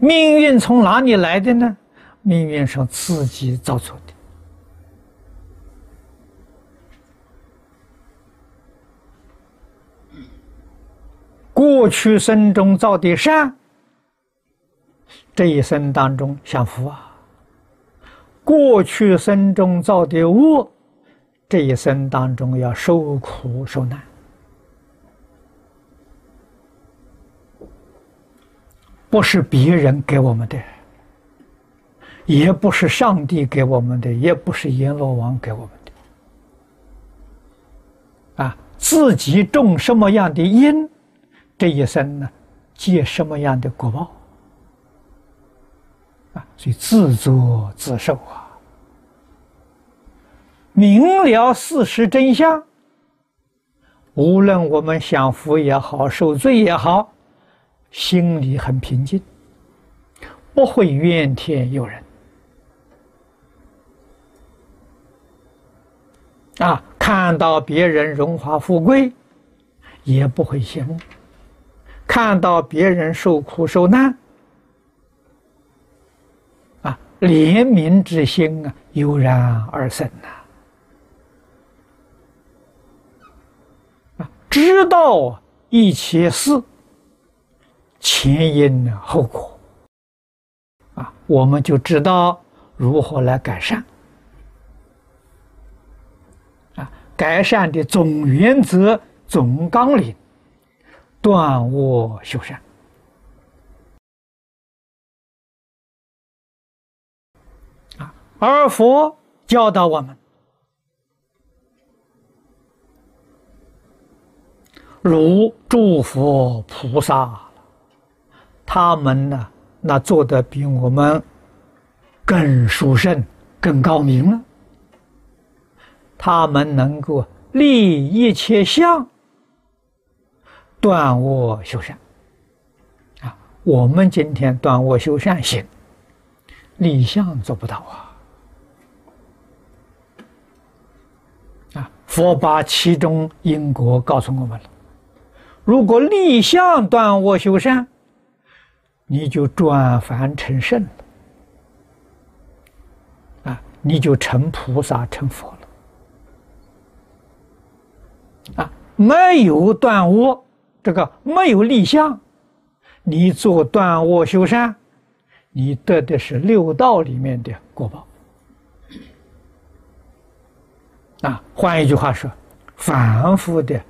命运从哪里来的呢？命运是自己造作的。过去生中造的善，这一生当中享福啊；过去生中造的恶，这一生当中要受苦受难。不是别人给我们的，也不是上帝给我们的，也不是阎罗王给我们的。啊，自己种什么样的因，这一生呢，结什么样的果报。啊，所以自作自受啊。明了事实真相，无论我们享福也好，受罪也好。心里很平静，不会怨天尤人。啊，看到别人荣华富贵，也不会羡慕；看到别人受苦受难，啊，怜悯之心啊油然而生呐！啊，知道一切事。前因后果，啊，我们就知道如何来改善。啊，改善的总原则、总纲领，断恶修善。啊，而佛教导我们，如诸佛菩萨。他们呢，那做的比我们更殊胜、更高明了。他们能够立一切相，断我修善。啊，我们今天断我修善行，立相做不到啊！啊，佛把其中因果告诉我们了。如果立相断我修善，你就转凡成圣。了，啊，你就成菩萨成佛了，啊，没有断恶，这个没有立相，你做断恶修善，你得的是六道里面的果报，啊，换一句话说，凡夫的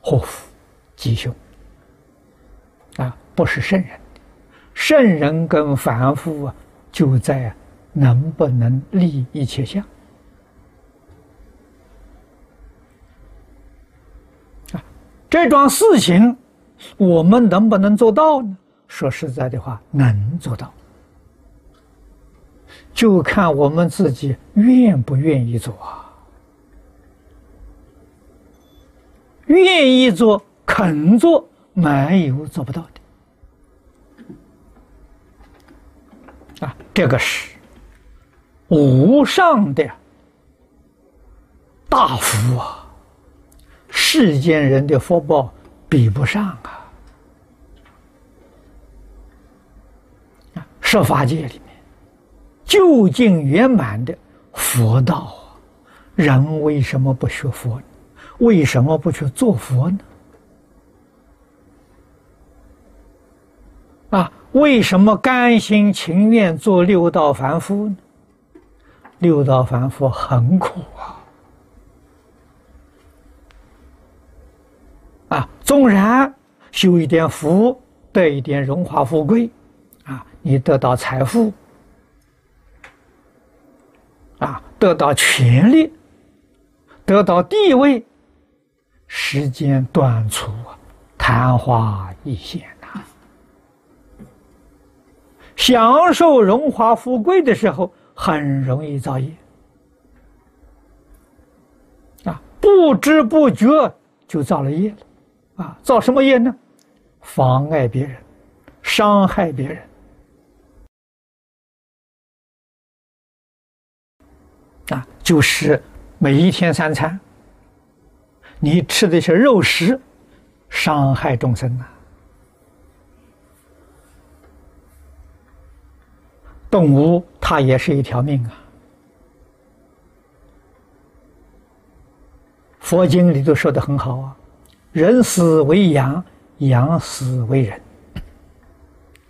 祸福吉凶，啊，不是圣人。圣人跟凡夫啊，就在能不能立一切相啊？这桩事情我们能不能做到呢？说实在的话，能做到，就看我们自己愿不愿意做啊。愿意做、肯做，没有做不到的。这个是无上的大福啊！世间人的福报比不上啊！啊，十法界里面究竟圆满的佛道啊，人为什么不学佛？为什么不去做佛呢？啊？为什么甘心情愿做六道凡夫呢？六道凡夫很苦啊！啊，纵然修一点福，得一点荣华富贵，啊，你得到财富，啊，得到权力，得到地位，时间短促啊，昙花一现。享受荣华富贵的时候，很容易造业啊，不知不觉就造了业了啊！造什么业呢？妨碍别人，伤害别人啊！就是每一天三餐，你吃的是肉食，伤害众生啊！动物它也是一条命啊。佛经里头说的很好啊，人死为羊，羊死为人。